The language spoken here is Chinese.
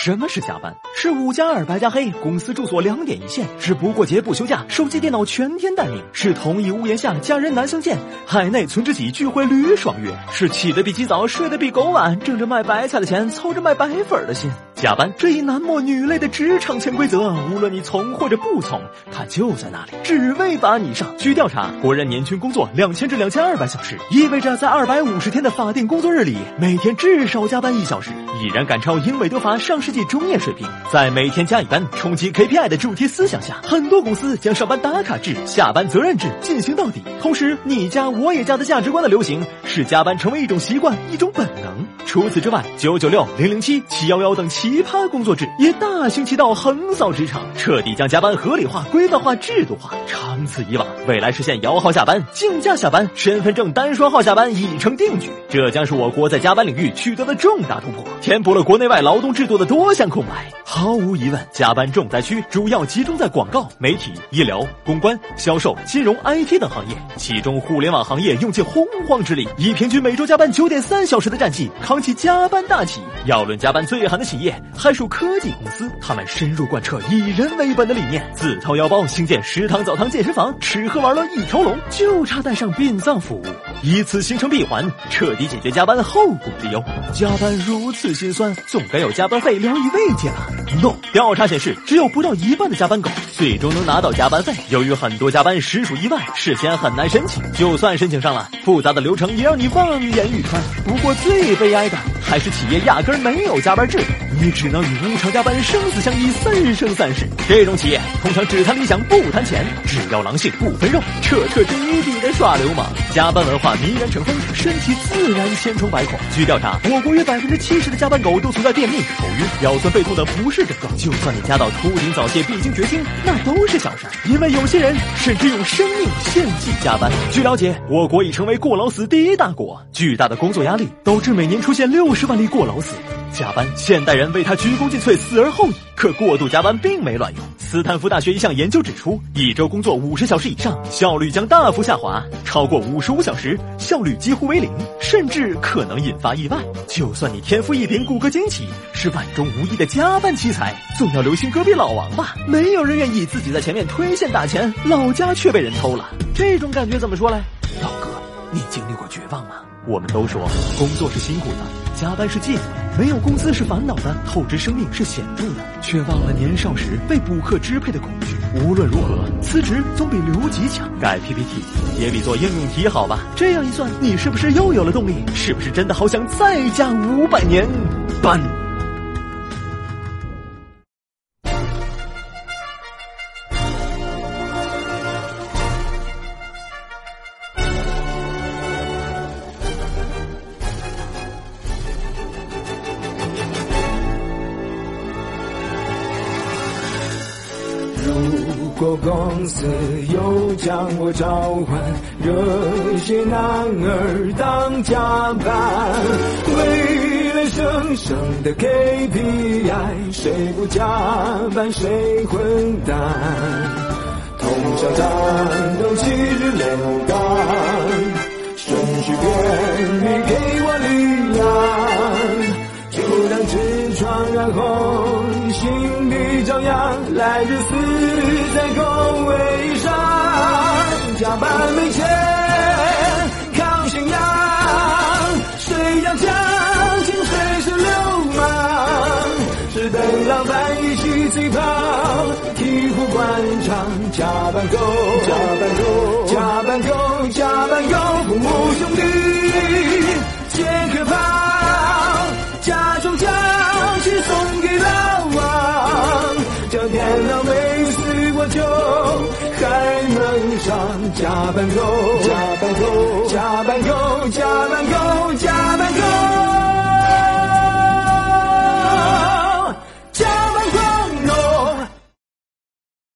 什么是加班？是五加二白加黑，公司住所两点一线，是不过节不休假，手机电脑全天待命，是同一屋檐下家人难相见，海内存知己聚会屡爽约，是起得比鸡早，睡得比狗晚，挣着卖白菜的钱，操着卖白粉的心。加班这一男莫女泪的职场潜规则，无论你从或者不从，它就在那里，只为把你上。据调查，国人年均工作两千至两千二百小时，意味着在二百五十天的法定工作日里，每天至少加班一小时，已然赶超英美德法上世纪中叶水平。在每天加一班冲击 KPI 的主题思想下，很多公司将上班打卡制、下班责任制进行到底。同时，你加我也加的价值观的流行，使加班成为一种习惯、一种本能。除此之外，九九六、零零七、七幺幺等七奇葩工作制也大行其道，横扫职场，彻底将加班合理化、规范化、制度化。长此以往，未来实现摇号下班、竞价下班、身份证单双号下班已成定局。这将是我国在加班领域取得的重大突破，填补了国内外劳动制度的多项空白。毫无疑问，加班重灾区主要集中在广告、媒体、医疗、公关、销售、金融、IT 等行业，其中互联网行业用尽洪荒之力，以平均每周加班九点三小时的战绩，扛起加班大旗。要论加班最狠的企业，还属科技公司，他们深入贯彻以人为本的理念，自掏腰包兴建食堂、澡堂、健身房，吃喝玩乐一条龙，就差带上殡葬服务，以此形成闭环，彻底解决加班后顾之忧。加班如此心酸，总该有加班费聊以慰藉了。no，调查显示，只有不到一半的加班狗最终能拿到加班费。由于很多加班实属意外，事先很难申请，就算申请上了，复杂的流程也让你望眼欲穿。不过最悲哀的还是企业压根没有加班制度，你只能与无偿加班生死相依，三生三世。这种企业通常只谈理想不谈钱，只要狼性不分肉，彻彻底底的耍流氓。加班文化迷人成风，身体自然千疮百孔。据调查，我国约百分之七十的加班狗都存在便秘、头晕、腰酸背痛的不适症状。就算你加到秃顶早泄、必经绝经，那都是小事儿，因为有些人甚至用生命献祭加班。据了解，我国已成为过劳死第一大国，巨大的工作压力导致每年出现六十万例过劳死。加班，现代人为他鞠躬尽瘁，死而后已。可过度加班并没卵用。斯坦福大学一项研究指出，一周工作五十小时以上，效率将大幅下滑；超过五十五小时，效率几乎为零，甚至可能引发意外。就算你天赋异禀、骨骼惊奇，是万中无一的加班奇才，总要留心隔壁老王吧？没有人愿意自己在前面推线打钱，老家却被人偷了。这种感觉怎么说嘞？老哥，你经历过绝望吗？我们都说工作是辛苦的，加班是寂寞，没有工资是烦恼的，透支生命是显著的，却忘了年少时被补课支配的恐惧。无论如何，辞职总比留级强。改 PPT 也比做应用题好吧？这样一算，你是不是又有了动力？是不是真的好想再加五百年班？如果公司又将我召唤，热血男儿当加班，为了生生的 KPI，谁不加班谁混蛋？通宵战斗七日连干，顺序便没给我力量，就让痔疮然后心里张扬，来日死在工位上，加班没钱靠信仰，谁要奖金谁是流氓，是等老板一起追跑，醍醐灌肠，加班狗，加班狗，加班狗，加班狗，父母兄弟。班够，加班够，加班够，加班够，加班够。